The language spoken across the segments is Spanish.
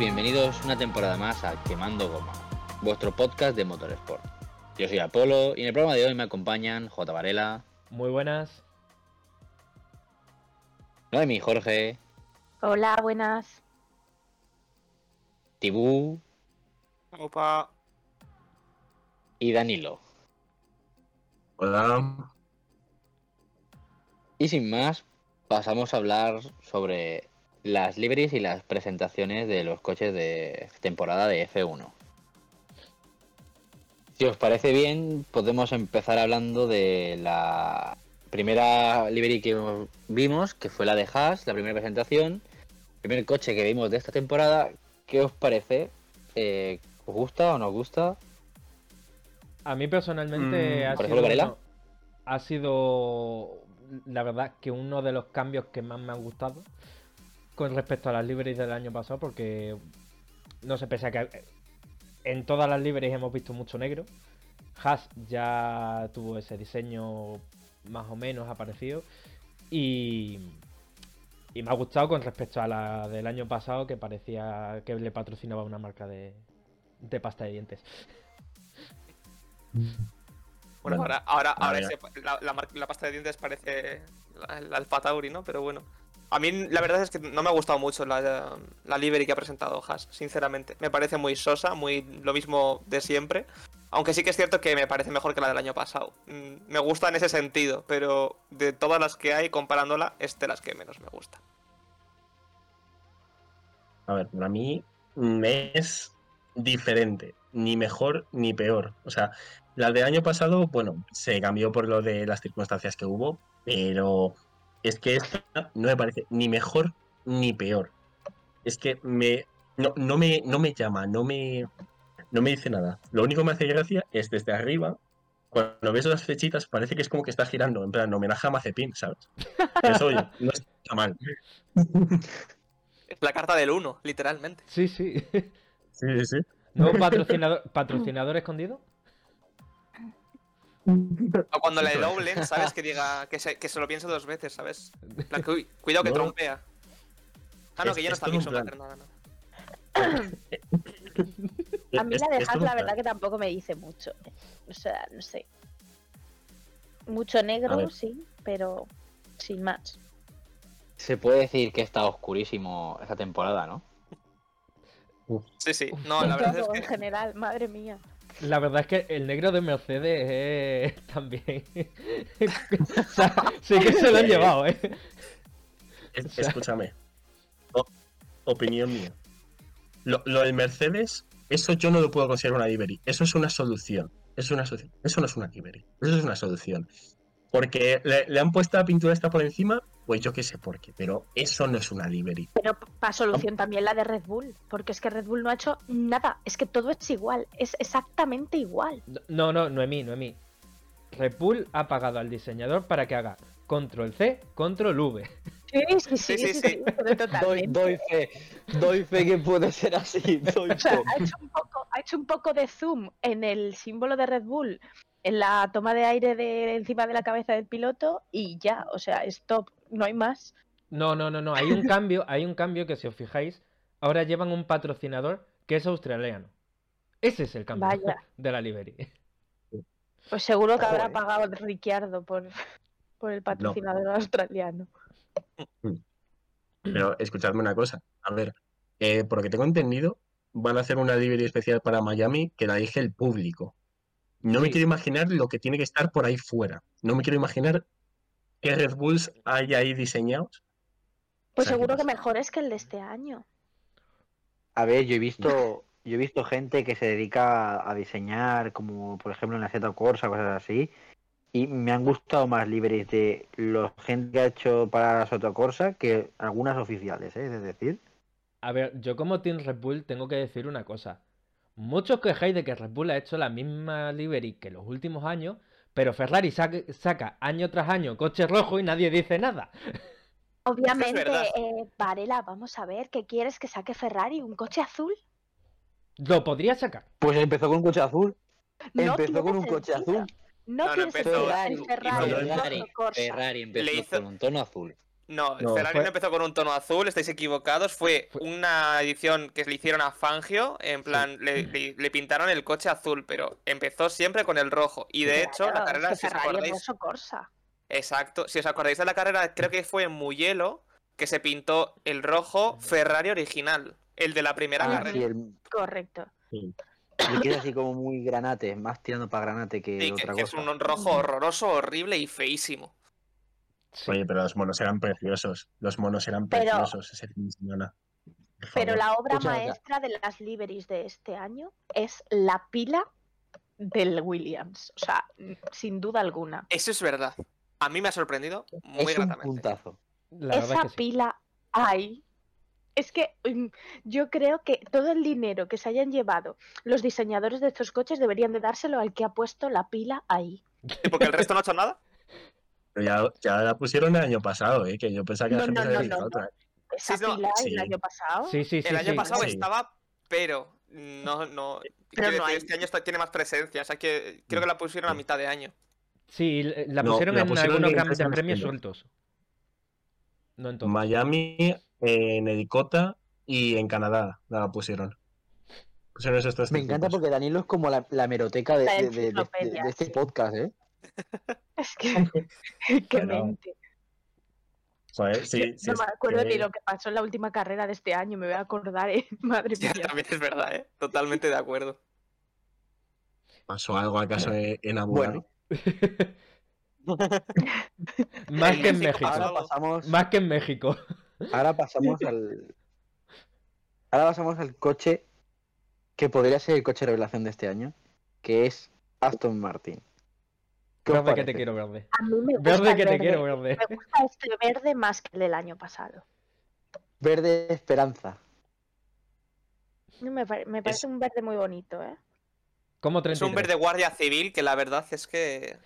bienvenidos una temporada más a Quemando Goma, vuestro podcast de Motorsport. Yo soy Apolo y en el programa de hoy me acompañan J. Varela, Muy buenas. Noemi Jorge, Hola, buenas. Tibú Opa. y Danilo. Hola. Y sin más, pasamos a hablar sobre las liveries y las presentaciones de los coches de temporada de F1. Si os parece bien, podemos empezar hablando de la primera livery que vimos, que fue la de Haas, la primera presentación, primer coche que vimos de esta temporada. ¿Qué os parece? Eh, ¿Os gusta o no os gusta? A mí personalmente Mm, ha, ¿por sido ejemplo, Varela? uno- ha sido la verdad que uno de los cambios que más me han gustado con respecto a las liveries del año pasado porque no sé, pese a que en todas las liveries hemos visto mucho negro, Haas ya tuvo ese diseño más o menos aparecido y, y me ha gustado con respecto a la del año pasado que parecía que le patrocinaba una marca de, de pasta de dientes. Bueno, ahora, ahora, ahora ver. ese- la, la mar- la pasta de dientes parece la- el Alfa Tauri, ¿no? Pero bueno. A mí la verdad es que no me ha gustado mucho la, la livery que ha presentado Haas, sinceramente. Me parece muy sosa, muy lo mismo de siempre. Aunque sí que es cierto que me parece mejor que la del año pasado. Mm, Me gusta en ese sentido, pero de todas las que hay, comparándola, es de las que menos me gusta. A ver, para mí mm, es diferente, ni mejor ni peor. O sea, la del año pasado, bueno, se cambió por lo de las circunstancias que hubo, pero es que esta no me parece ni mejor ni peor. Es que me no, no me no me llama, no me no me dice nada. Lo único que me hace gracia es desde arriba, cuando ves las flechitas, parece que es como que está girando, en plan homenaje a Mazepin, ¿sabes? Eso oye, no está mal. Es la carta del 1, literalmente. Sí, sí. Sí, sí, sí. ¿Nuevo patrocinador, patrocinador escondido? O cuando le doblen, ¿sabes? Que diga, que se, que se lo piense dos veces, ¿sabes? Que, cuidado que No. trompea. Ah, no, Es- que ya no es está plan. Schumacher, nada, nada. A mí la de un la verdad que tampoco me dice mucho. O sea, no sé. Mucho negro, sí, pero sin más. Se puede decir que está oscurísimo esta temporada, ¿no? Sí, sí. No, la verdad es Todo en que general, madre mía. La verdad es que el negro de Mercedes es también. o sea, sí que se lo han llevado, ¿eh? Escúchame. O- opinión mía. Lo, lo del Mercedes, eso yo no lo puedo considerar una livery. Eso es una solución. Es una solución. Eso no es una livery. Eso es una solución. Porque le, le han puesto la pintura esta por encima, pues yo qué sé por qué. Pero eso no es una livery. Pero para solución también la de Red Bull, porque es que Red Bull no ha hecho nada, es que todo es igual, es exactamente igual. No, no, Noemí, Noemí. Red Bull ha pagado al diseñador para que haga control C, control V. Sí, sí, sí, Sí, sí, sí, sí. pero totalmente. fe, doy fe que puede ser así, doy O sea, ha hecho, un poco, ha hecho un poco de zoom en el símbolo de Red Bull, en la toma de aire de encima de la cabeza del piloto y ya, o sea, stop, no hay más. No, no, no, no. Hay un cambio, hay un cambio que si os fijáis, ahora llevan un patrocinador que es australiano. Ese es el cambio Vaya. de la livery. Pues seguro que habrá pagado Ricciardo por, por el patrocinador australiano. Pero escuchadme una cosa. A ver, eh, por lo que tengo entendido, van a hacer una livery especial para Miami que la elige el público. No me quiero imaginar lo que tiene que estar por ahí fuera. No me quiero imaginar qué Red Bulls hay ahí diseñados. Pues O sea, seguro ¿qué que pasa? mejor es que el de este año. A ver, yo he visto, yo he visto gente que se dedica a diseñar, como por ejemplo en la Z Corsa, cosas así, y me han gustado más liveries de los gente que ha hecho para la Soto Corsa que algunas oficiales, ¿eh? es decir. A ver, yo como Team Red Bull tengo que decir una cosa. Muchos quejáis de que Red Bull ha hecho la misma livery que los últimos años, pero Ferrari saca, saca año tras año coche rojo y nadie dice nada. Obviamente, eh, Varela, vamos a ver, ¿qué quieres que saque Ferrari? ¿Un coche azul? Lo podría sacar. Pues empezó con un coche azul. No empezó con un coche azul. No, No, no empezó-. Ferrari, Ferrari, empezó Le hizo- con un tono azul. No, No, Ferrari fue- no empezó con un tono azul, estáis equivocados. Fue Fue- una edición que le hicieron a Fangio, en plan, le, le- le pintaron el coche azul, pero empezó siempre con el rojo. Y de hecho, la Claro, es carrera, que si os Ferrari acordáis, Corsa. exacto, si os acordáis de la carrera, creo que fue en Mugello que se pintó el rojo Ferrari original, el de la primera Ah, carrera. sí, el, Correcto. Sí. le queda así como muy granate, más tirando para granate que Sí, que, otra que es cosa. un rojo horroroso, horrible y feísimo. Sí. Oye, pero los monos eran preciosos. Los monos eran Pero- preciosos ese fin de semana. Por Pero la obra Escucha acá. maestra de las liveries de este año es la pila del Williams. O sea, sin duda alguna. Eso es verdad. A mí me ha sorprendido muy es un gratamente. puntazo. La verdad Esa es que sí. pila hay. Es que mm, yo creo que todo el dinero que se hayan llevado los diseñadores de estos coches deberían de dárselo al que ha puesto la pila ahí. ¿Y porque el resto no ha hecho nada? Pero ya, ya la pusieron el año pasado, ¿eh? que yo pensaba que la No, gente no, se había no, otra. Esa Sí, pila sí. el año pasado. Sí, sí, sí. el año sí. pasado Sí. estaba, pero no, no. Pero decir, hay. este año está- tiene más presencia. O sea que creo que la pusieron a mitad de año. Sí, la No, pusieron la en algunos en grandes premios sueltos. No en todos. Miami, en Edicota y en Canadá la pusieron. Pusieron esos tres Me encanta porque Danilo es como la, la meroteca de, La de- de- de- enciclopedia, de este podcast, ¿eh? Es que, qué Bueno, mente. Joder, sí, Que sí, no me acuerdo que- ni lo que pasó en la última carrera de este año, me voy a acordar, ¿eh? Madre Ya, mía. también es verdad, ¿eh? Totalmente de acuerdo. ¿Pasó algo acaso en Abu Dhabi? Bueno, Más En que en México ahora pasamos, Más que en México. ahora pasamos al. Ahora pasamos al coche que podría ser el coche revelación de este año, que es Aston Martin. ¿Qué os Verde que te quiero verde. A mí me gusta Verde que te quiero verde. Me gusta este verde más que el del año pasado. Verde Esperanza. No, Me, pare- me parece un verde muy bonito, ¿eh? Como Es 33. un verde guardia civil que la verdad es que.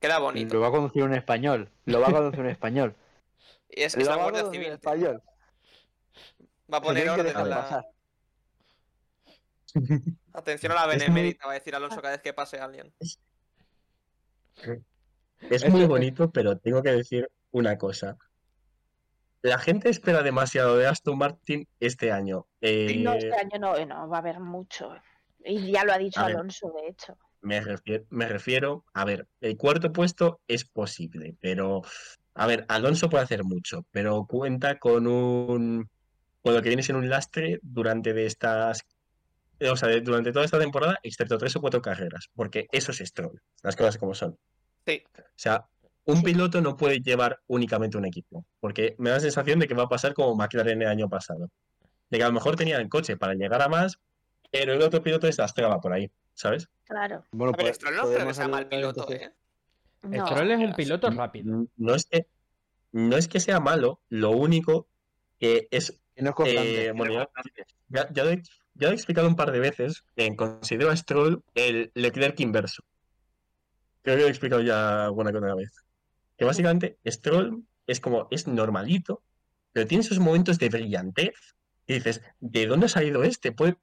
Queda bonito. Lo va a conducir un español. Lo va a conducir un español. Y es, la va a guardia civil. español. Va a poner orden en la. pasar. Atención a la benemérita, va a decir Alonso cada vez que pase alguien. Es muy bonito, pero tengo que decir una cosa. La gente espera demasiado de Aston Martin este año. Eh, No, este año no, eh, no, va a haber mucho. Y ya lo ha dicho A ver. Alonso, de hecho. me, refiero, me refiero, a ver, el cuarto puesto es posible, pero, a ver, Alonso puede hacer mucho, pero cuenta con un, con lo que viene siendo un lastre durante de estas, o sea, durante toda esta temporada, excepto tres o cuatro carreras, porque eso es Stroll, las cosas como son. Sí. O sea, un piloto no puede llevar únicamente un equipo, porque me da la sensación de que va a pasar como McLaren el año pasado. De que a lo mejor tenía el coche para llegar a más, pero el otro piloto desastraba por ahí, ¿sabes? Claro. Bueno, ver, pues, Stroll no creo que sea mal piloto, ¿eh? No, Stroll es un pero piloto sí. rápido. No es que, no es que sea malo, lo único que es, Que no es constante. eh, bueno, ya, ya- ya lo he, ya lo he explicado un par de veces, eh, considero a Stroll el Leclerc inverso. Creo que lo he explicado ya alguna que otra vez. Que básicamente Stroll es como, es normalito, pero tiene esos momentos de brillantez y dices, ¿de dónde ha salido este? Puede,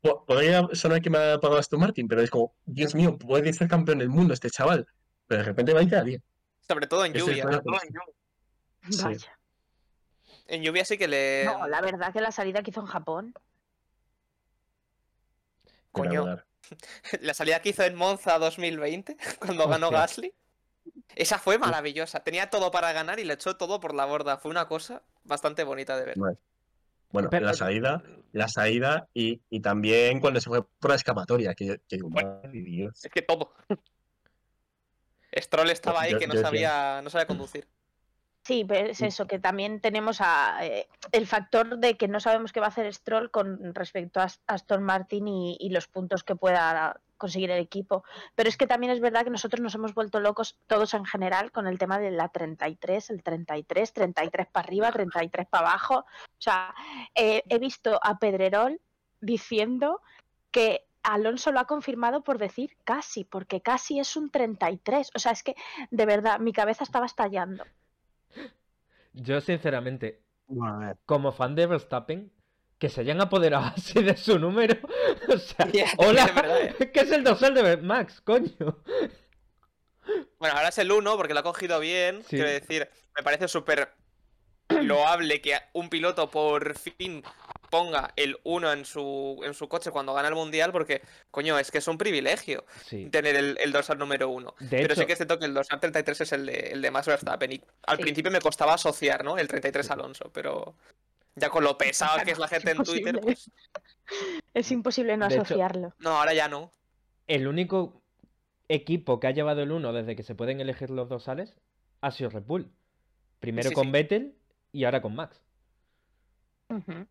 po- podría sonar que me ha pagado Aston Martin, pero es como, Dios mío, puede ser campeón del mundo este chaval. Pero de repente va a ir a 10. Sobre todo en lluvia. sobre todo en lluvia. Sí. Vaya. En lluvia sí que le. No, la verdad que la salida que hizo en Japón. Coño. La salida que hizo en Monza 2020, cuando ganó. Gasly. Esa fue maravillosa. Tenía todo para ganar y le echó todo por la borda. Fue una cosa bastante bonita de ver. Bueno, Pero- la salida, la salida y, y también cuando se fue por la escapatoria, que, que Bueno. Dios. Es que todo. Stroll estaba ahí Yo- que no sabía, no sabía conducir. Sí, pero es eso, que también tenemos a, eh, el factor de que no sabemos qué va a hacer Stroll con respecto a Ast- Aston Martin y, y los puntos que pueda conseguir el equipo. Pero es que también es verdad que nosotros nos hemos vuelto locos todos en general con el tema de la 33, el 33, 33 para arriba, 33 para abajo. O sea, eh, he visto a Pedrerol diciendo que Alonso lo ha confirmado por decir casi, porque casi es un 33. O sea, es que de verdad mi cabeza estaba estallando. Yo, sinceramente, Bueno, a ver. como fan de Verstappen, que se hayan apoderado así de su número. O sea, hola, es verdad, ¿eh? ¿qué es el dorsal de Max, coño? Bueno, ahora es el 1 porque lo ha cogido bien. Sí. Quiero decir, me parece súper loable que un piloto por fin ponga el 1 en su, en su coche cuando gana el mundial, porque, coño, es que es un privilegio Sí. tener el, el dorsal número 1. De Pero hecho, sí que es cierto que el dorsal 33 es el de, el de Max Verstappen. Y al Sí. principio me costaba asociar, ¿no? El 33 Alonso, pero ya con lo pesado que es la gente en Twitter, pues. Es imposible no De hecho- asociarlo. No, ahora ya no. el único equipo que ha llevado el 1 desde que se pueden elegir los dorsales ha sido Red Bull. Primero Sí, con sí. Vettel y ahora con Max. Ujú.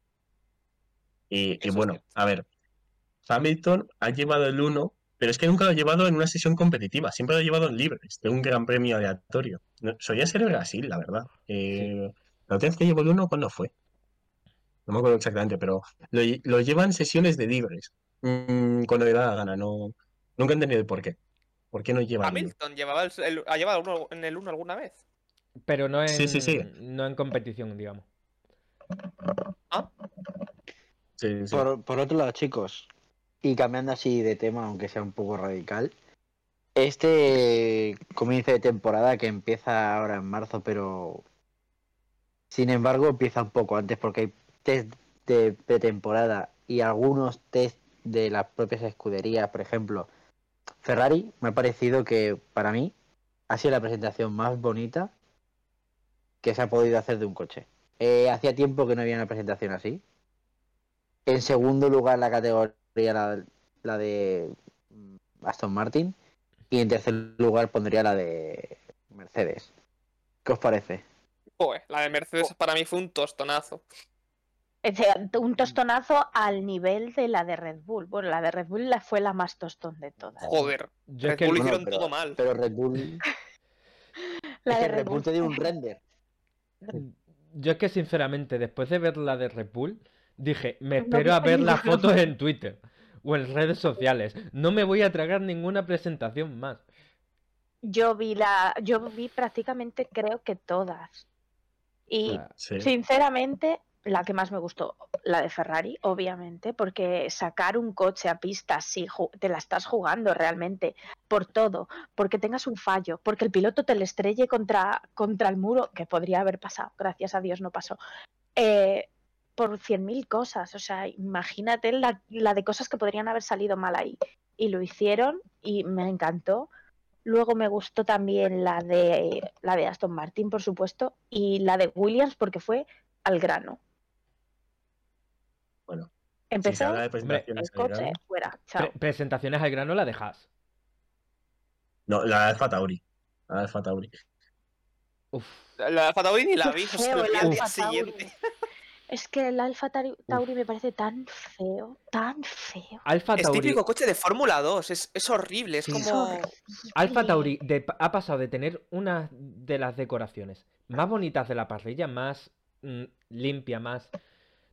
Y, es bueno, a ver, Hamilton ha llevado el 1, pero es que nunca lo ha llevado en una sesión competitiva, siempre lo ha llevado en libres, de un gran premio aleatorio. No, solía ser el Brasil, la verdad. Eh, La última vez que llevó el 1, ¿cuándo fue? No me acuerdo exactamente, pero lo, lo lleva en sesiones de libres, mm, cuando le da la gana. No, nunca he entendido el por qué. ¿Por qué no lleva el? Hamilton llevaba el, el- ha llevado uno en el 1 alguna vez. Pero no en, Sí, sí, sí. no en competición, digamos. Por, por otro lado, chicos, y cambiando así de tema, aunque sea un poco radical, este comienzo de temporada que empieza ahora en marzo, pero sin embargo empieza un poco antes porque hay test de pretemporada y algunos test de las propias escuderías, por ejemplo, Ferrari, me ha parecido que para mí ha sido la presentación más bonita que se ha podido hacer de un coche. Eh, hacía tiempo que no había una presentación así. En segundo lugar la categoría la, la de mm, Aston Martin y en tercer lugar pondría la de Mercedes. ¿Qué os parece? Joder, la de Mercedes para mí fue un tostonazo. Es decir, un tostonazo al nivel de la de Red Bull. Bueno, la de Red Bull la fue la más tostón de todas. Joder, Yo Red es que Bull hicieron pero, todo mal. Pero Red Bull, La es de que Red Bull te dio un render. Yo es que sinceramente, después de ver la de Red Bull, dije, me No espero a ver las fotos en Twitter o en redes sociales. No me voy a tragar ninguna presentación más. Yo vi la, yo vi prácticamente creo que todas. Y Sí. sinceramente, la que más me gustó, la de Ferrari, obviamente, porque sacar un coche a pista, si te la estás jugando realmente, por todo, porque tengas un fallo, porque el piloto te le estrelle contra, contra el muro, que podría haber pasado, gracias a Dios no pasó, eh, por 100.000 cosas, o sea, imagínate la, la de cosas que podrían haber salido mal ahí. Y lo hicieron y me encantó. Luego me gustó también la de la de Aston Martin, por supuesto, y la de Williams porque fue al grano. Bueno, Si Empezó de el presentaciones al coche grano, fuera, chao. pre- presentaciones al grano la dejas. No, la Alfa Tauri. La Alfa Tauri. Uf. La de Alfa Tauri ni la vi, feo el día siguiente. Es que el Alfa Tauri, me parece tan feo, tan feo. Alfa Es Tauri, típico coche de Fórmula 2, es, es horrible, es Sí. Es como... horrible. Alfa Tauri de- ha pasado de tener una de las decoraciones más bonitas de la parrilla, más mm, limpia, más...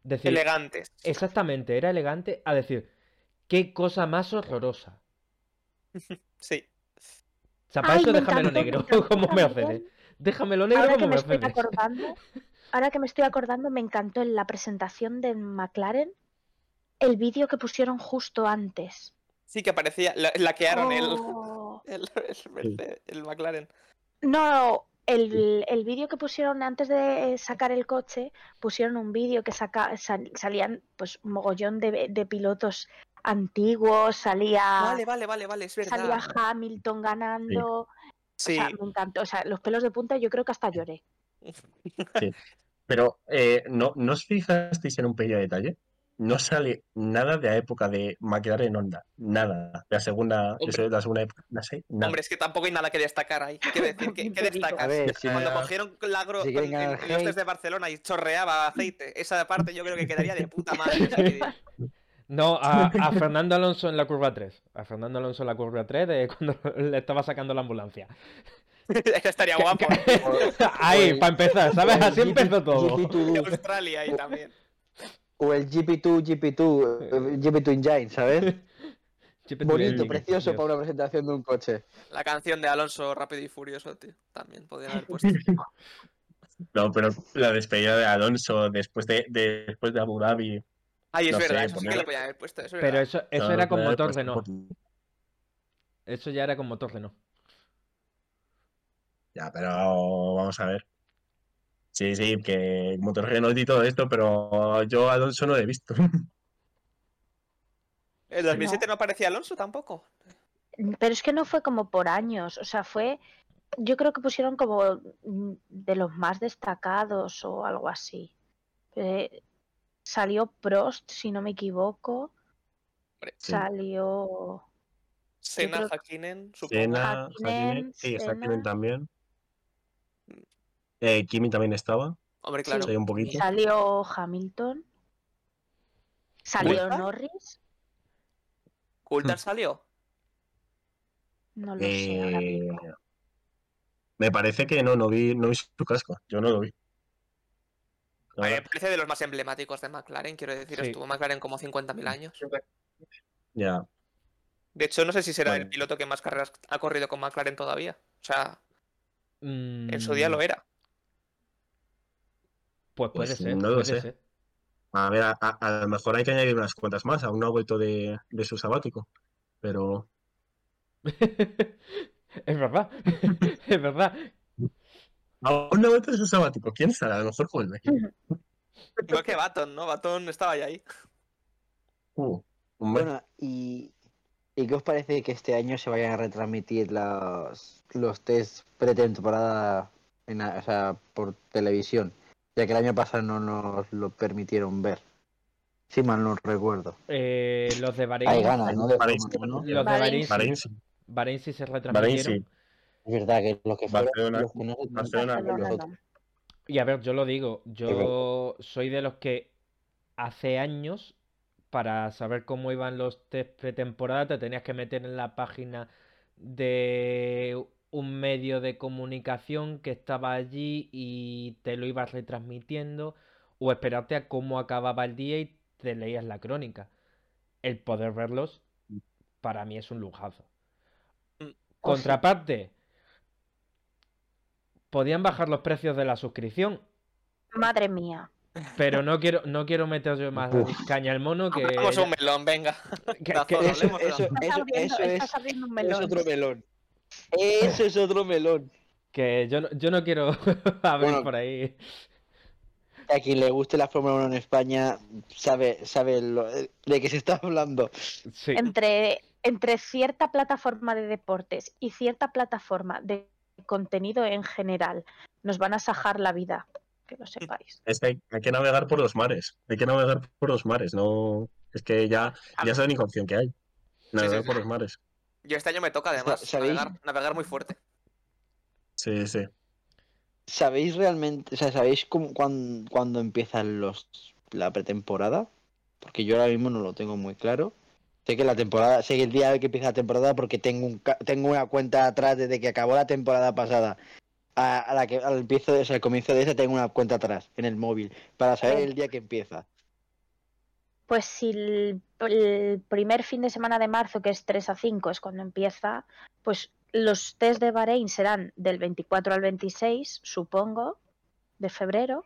Decir, elegantes. exactamente, era elegante, a decir, qué cosa más horrorosa. Sí. O sea, para Ay, eso me déjamelo encantó, negro, me como también. Mercedes. Déjamelo negro Ahora que como me acordando, ahora que me estoy acordando, me encantó en la presentación de McLaren el vídeo que pusieron justo antes. Sí, que parecía... La, laquearon el, Oh. el, el Mercedes, el McLaren. No, el, el vídeo que pusieron antes de sacar el coche, pusieron un vídeo que saca, sal- salían pues un mogollón de, de pilotos antiguos, salía, Vale, vale, vale, vale, es salía. Hamilton ganando. O Sí, sea, me encantó. O sea, los pelos de punta yo creo que hasta lloré. Pero, eh, ¿no, ¿no os fijasteis en un pequeño detalle? No sale nada de la época de McLaren Honda. Nada. De la segunda, de la segunda época. No sé, nada. Hombre, es que tampoco hay nada que destacar ahí. Decir, ¿qué, digo. destacas? Ver, si Cuando cogieron la agro si en, en los test de Barcelona y chorreaba aceite, esa parte yo creo que quedaría de puta madre. No, a, a Fernando Alonso en la curva 3. A Fernando Alonso en la curva 3 de cuando le estaba sacando la ambulancia. Eso estaría guapo. Ahí, el- para empezar, ¿sabes? Así GP empezó todo. De GP2, Australia ahí también. o el GP2, GP2, eh, GP2 Engine, ¿sabes? Bonito, precioso para una presentación de un coche. La canción de Alonso Rápido y Furioso, tío. También podrían haber puesto. No, pero la despedida de Alonso después de, de- después de Abu Dhabi. Ay, es No sé, verdad, eso sí que lo podían haber puesto. Eso Pero verdad. eso, eso no, era con podría motor Renault. Eso ya era con motor Renault. Ya, pero vamos a ver. Sí, sí, que motor Renault y todo esto, pero yo a Alonso no lo he visto. ¿El 2007 no, aparecía Alonso tampoco? Pero es que no fue como por años, o sea, fue, yo creo que pusieron como de los más destacados o algo así. Eh, salió Prost, si no me equivoco. Hombre. Salió Senna, creo- Hakkinen, supongo. Senna, Hakkinen, Hakkinen, sí. Hakkinen también. Eh, Kimi también estaba, Hombre, claro. sí, un poquito. Salió Hamilton. Salió. Norris. ¿Coulthard salió? No lo sé ahora Eh, mismo. me parece que no, no vi, no vi su casco. Yo no lo vi. Me parece de los más emblemáticos de McLaren, quiero decir, Sí. estuvo McLaren como 50.000 años. Ya. De hecho, no sé si será el piloto que más carreras ha corrido con McLaren todavía. O sea, en su Mm, día lo era. Pues puede Pues ser, no lo puede sé. ser. A ver, a, a- a lo mejor hay que añadir unas cuantas más. Aún no ha vuelto de, de su sabático. Pero Es verdad, es verdad. aún no ha vuelto de su sabático. ¿Quién sabe? A lo mejor vuelve. Igual que Baton, ¿no? Baton estaba ya ahí. Uh. Bueno, y, ¿y qué os parece que este año se vayan a retransmitir los, los test pretemporada en, o sea, por televisión? Ya que el año pasado no nos lo permitieron ver. Si mal no recuerdo. Eh, los de Bahrein, Hay ganas, ¿no? De Bahrein Fórmula sí. 1. los de Bahrein Bahrein, sí. Se Bahrein retransmitieron. sí. Es verdad que los que fueron, Barcelona- los que no Barcelona, Barcelona. Y a ver, yo lo digo, yo soy de los que hace años, para saber cómo iban los test pretemporada, te tenías que meter en la página de un medio de comunicación que estaba allí y te lo ibas retransmitiendo, o esperarte a cómo acababa el día y te leías la crónica. El poder verlos, para mí es un lujazo. Mm. Contraparte, podían bajar los precios de la suscripción, Madre mía. pero no quiero, no quiero meter yo más Uf. caña al mono que, Vamos a un melón, venga. que- Dazón, que- Eso, es, otro melón. Eso es otro melón. que yo, no- yo no quiero abrir Bueno, por ahí. A quien le guste la Fórmula 1 en España sabe, sabe lo- de qué se está hablando. Sí, Entre, entre cierta plataforma de deportes y cierta plataforma de contenido en general, nos van a sajar la vida, que lo sepáis. Es que hay, hay que navegar por los mares. Hay que navegar por los mares. No. Es que ya, ya es la única opción que hay. Navegar sí, por sí. los mares. Yo este año me toca además navegar, navegar muy fuerte. Sí, sí. ¿Sabéis realmente, o sea, sabéis cómo, cuán- cuándo empiezan los la pretemporada? Porque yo ahora mismo no lo tengo muy claro. Sé que la temporada, sé que el día que empieza la temporada porque tengo un tengo una cuenta atrás desde que acabó la temporada pasada. A, a la que al empiezo o sea, al comienzo de esa tengo una cuenta atrás en el móvil para saber el día que empieza. Pues si el, el primer fin de semana de marzo, que es 3 a 5, es cuando empieza, pues los test de Bahrein serán del 24 al 26, supongo, de febrero.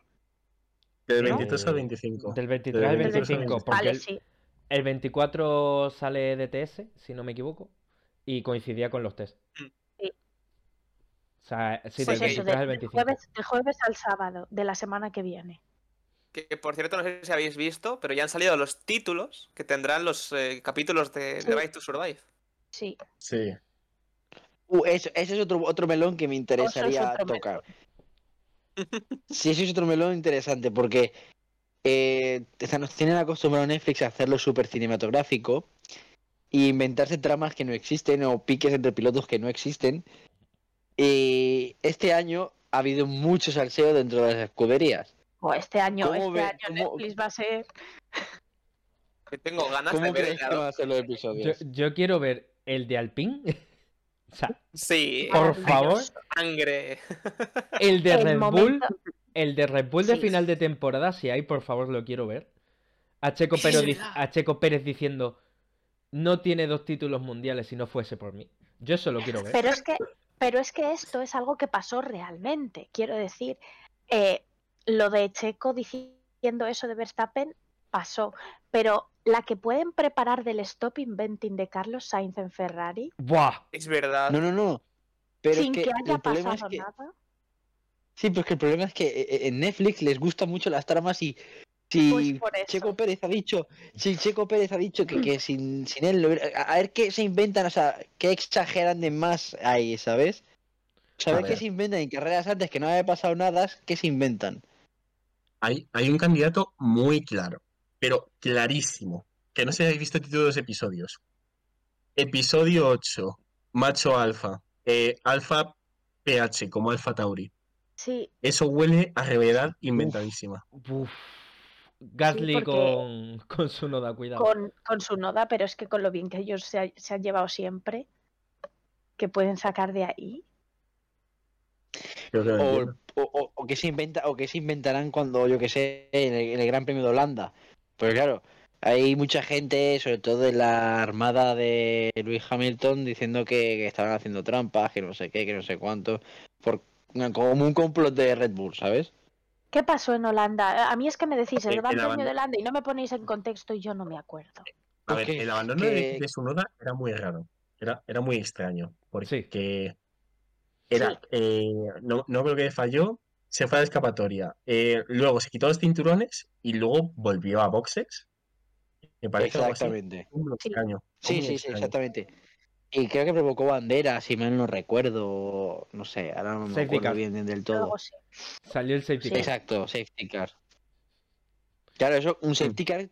Del ¿No? 23 al 25. del 23 al Del 25, 25, porque Vale, el, sí. el 24 sale DTS, si no me equivoco, y coincidía con los test. Sí. O sea, sí, Pues del eso, 23 de, al de 25. jueves, de jueves al sábado de la semana que viene. Que por cierto, no sé si habéis visto, pero ya han salido los títulos que tendrán los eh, capítulos de. The Right to Survive. Sí. Sí. Uh, eso- ese es otro, otro melón que me interesaría tocar. Sí, ese es otro melón interesante porque eh, nos tienen acostumbrado Netflix a hacerlo súper cinematográfico e inventarse tramas que no existen o piques entre pilotos que no existen. Y este año ha habido mucho salseo dentro de las escuderías. O este año, ¿Cómo este ve- año cómo- Netflix va a ser. Que tengo ganas de ¿Cómo ver creéis que el- van a ser los episodios? yo quiero ver el de Alpine. o sea, Sí, por favor, sangre. el de El Red Bull. El de Red Bull de Sí. final de temporada, si hay, por favor, lo quiero ver. A Checo, Pérez, dic- a Checo Pérez diciendo, no tiene dos títulos mundiales si no fuese por mí. Yo eso lo quiero ver. Pero es que, pero es que esto es algo que pasó realmente. Quiero decir, eh, lo de Checo diciendo eso de Verstappen pasó, pero la que pueden preparar del stop inventing de Carlos Sainz en Ferrari, ¡Buah! Es verdad. No, no, no. Pero Sin es que, que, haya es pasado que nada. sí, pues que el problema es que eh, eh, en Netflix les gusta mucho las tramas y si Pues por eso. Checo Pérez ha dicho, si Checo Pérez ha dicho que, que sin, sin él, lo a ver qué se inventan, o sea, qué exageran de más ahí, ¿sabes? ¿Sabes qué ver. se inventan en carreras antes que no haya pasado nada? ¿Qué se inventan? Hay, hay un candidato muy claro, pero clarísimo, que no sé si habéis visto el título de los episodios. Episodio 8, Macho Alfa, eh, Alfa PH, como Alfa Tauri. Sí, Eso huele a realidad inventadísima. Uf. Gasly porque- con, con su noda, cuidado. con, con su noda, pero es que con lo bien que ellos se, ha- se han llevado siempre, que pueden sacar de ahí. Que O, o, qué se inventa, o qué se inventarán cuando, yo que sé, en el, en el Gran Premio de Holanda. Pues claro, hay mucha gente, sobre todo de la armada de Luis Hamilton, diciendo que, que estaban haciendo trampas, que no sé qué, que no sé cuánto, por como un complot de Red Bull, ¿sabes? ¿Qué pasó en Holanda? A mí es que me decís el Eh, Gran Premio de Holanda y no me ponéis en contexto y yo no me acuerdo. A ver, que- el abandono que- de, de su noda era muy raro. Era, era muy extraño. Porque era. Sí. eh, no, no creo que falló. Se fue a la escapatoria. eh, luego se quitó los cinturones y luego volvió a boxes. Me parece algo así. Exactamente. Sí. extraño. Sí, sí, sí, exactamente. Y creo que provocó bandera, si mal no recuerdo, no sé, ahora no me Safety acuerdo car. bien del todo. Salió el safety Sí. car. Exacto, safety car. Claro, eso, un safety car,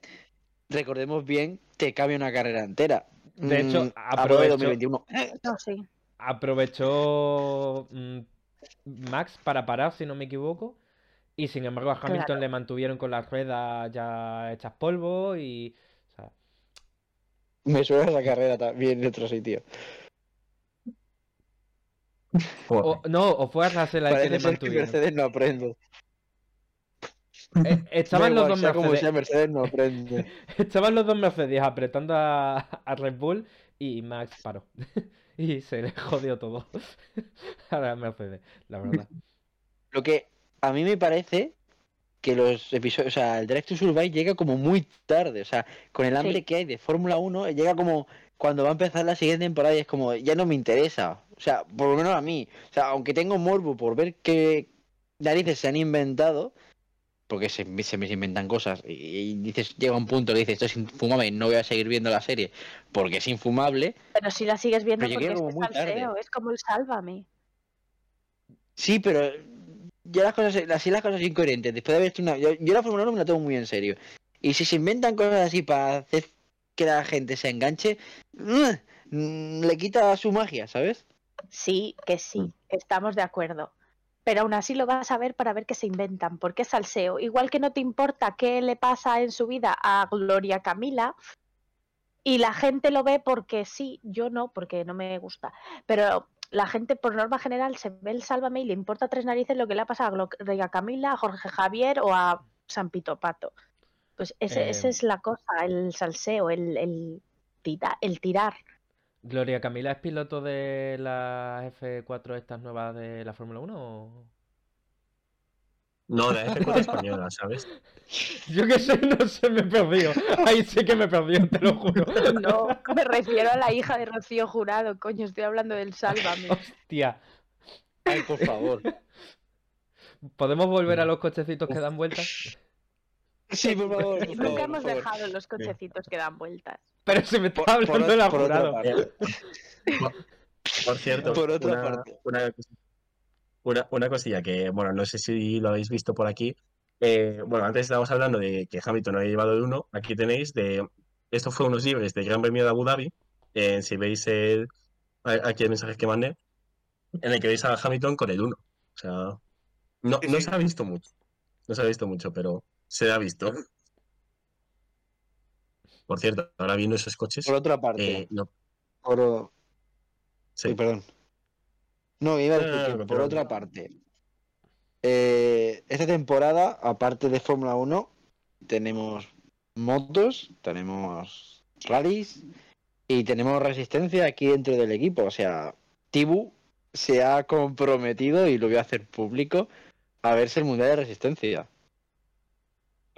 recordemos bien, te cambia una carrera entera. De hecho, Mm, a aprovecho- de 2021. No, sí. Aprovechó mm, Max para parar, si no me equivoco. Y sin embargo a Hamilton Claro. le mantuvieron con las ruedas ya hechas polvo y... o sea, Me suena esa carrera también en otro sitio. O, no, o fue a Russell al que le ser que mantuvieron. Mercedes no aprende. Eh, estaban, los igual, dos sea como Mercedes, sea, Mercedes no aprende. estaban los dos Mercedes apretando a, a Red Bull y Max paró. y se le jodió todo a la Mercedes, la verdad. Lo que a mí me parece que los episodios, o sea, el Drive to Survive llega como muy tarde, o sea, con el hambre Sí. que hay de Fórmula 1, llega como cuando va a empezar la siguiente temporada y es como, ya no me interesa, o sea, por lo menos a mí, o sea, aunque tengo morbo por ver qué narices se han inventado, porque se, se me inventan cosas y, y dices, llega un punto que dices, esto es infumable y no voy a seguir viendo la serie porque es infumable, Pero si la sigues viendo porque es como que muy es salseo, tarde. es como el sálvame. Sí, pero ya las cosas, así las cosas incoherentes. Después de haber hecho una. Yo, yo la Fórmula 1 me la tomo muy en serio. Y si se inventan cosas así para hacer que la gente se enganche, mm, le quita su magia, ¿sabes? Sí, que sí, estamos de acuerdo. Pero aún así lo vas a ver para ver qué se inventan, porque es salseo. Igual que no te importa qué le pasa en su vida a Gloria Camila, y la gente lo ve porque sí, yo no, porque no me gusta. Pero la gente, por norma general, se ve el Sálvame y le importa tres narices lo que le ha pasado a Gloria Camila, a Jorge Javier o a San Pito Pato. Pues ese, Eh, esa es la cosa, el salseo, el, el, tira- el tirar. Gloria Camila es piloto de las F4 estas nuevas de la Fórmula 1 o... No, la F4 española, ¿sabes? Yo qué sé, no sé, me he perdido. Ahí sí que me he perdido, te lo juro. No, me refiero a la hija de Rocío Jurado, coño, estoy hablando del Sálvame. Hostia. Ay, por favor. ¿Podemos volver a los cochecitos que dan vueltas? Sí, por favor. por favor, Nunca por hemos favor. dejado los cochecitos que dan vueltas. Pero se me está por hablando de por jurado. parte. Por cierto, Por otra una, parte. una una- una cosilla que, bueno, no sé si lo habéis visto por aquí. Eh, bueno, antes estábamos hablando de que Hamilton no había llevado el 1. Aquí tenéis de. Esto fue unos libres del Gran Premio de Abu Dhabi. eh, si veis el, aquí el mensaje que mandé, en el que veis a Hamilton con el 1. O sea, no, no se ha visto mucho. No se ha visto mucho, pero se ha visto. Por cierto, ahora viendo esos coches, Por otra parte. eh, no, por- sí. Perdón. No, iba a decir no, por otra parte, eh, esta temporada, aparte de Fórmula 1, tenemos motos, tenemos rallies y tenemos resistencia aquí dentro del equipo. O sea, Tibu se ha comprometido y lo voy a hacer público a verse el Mundial de Resistencia.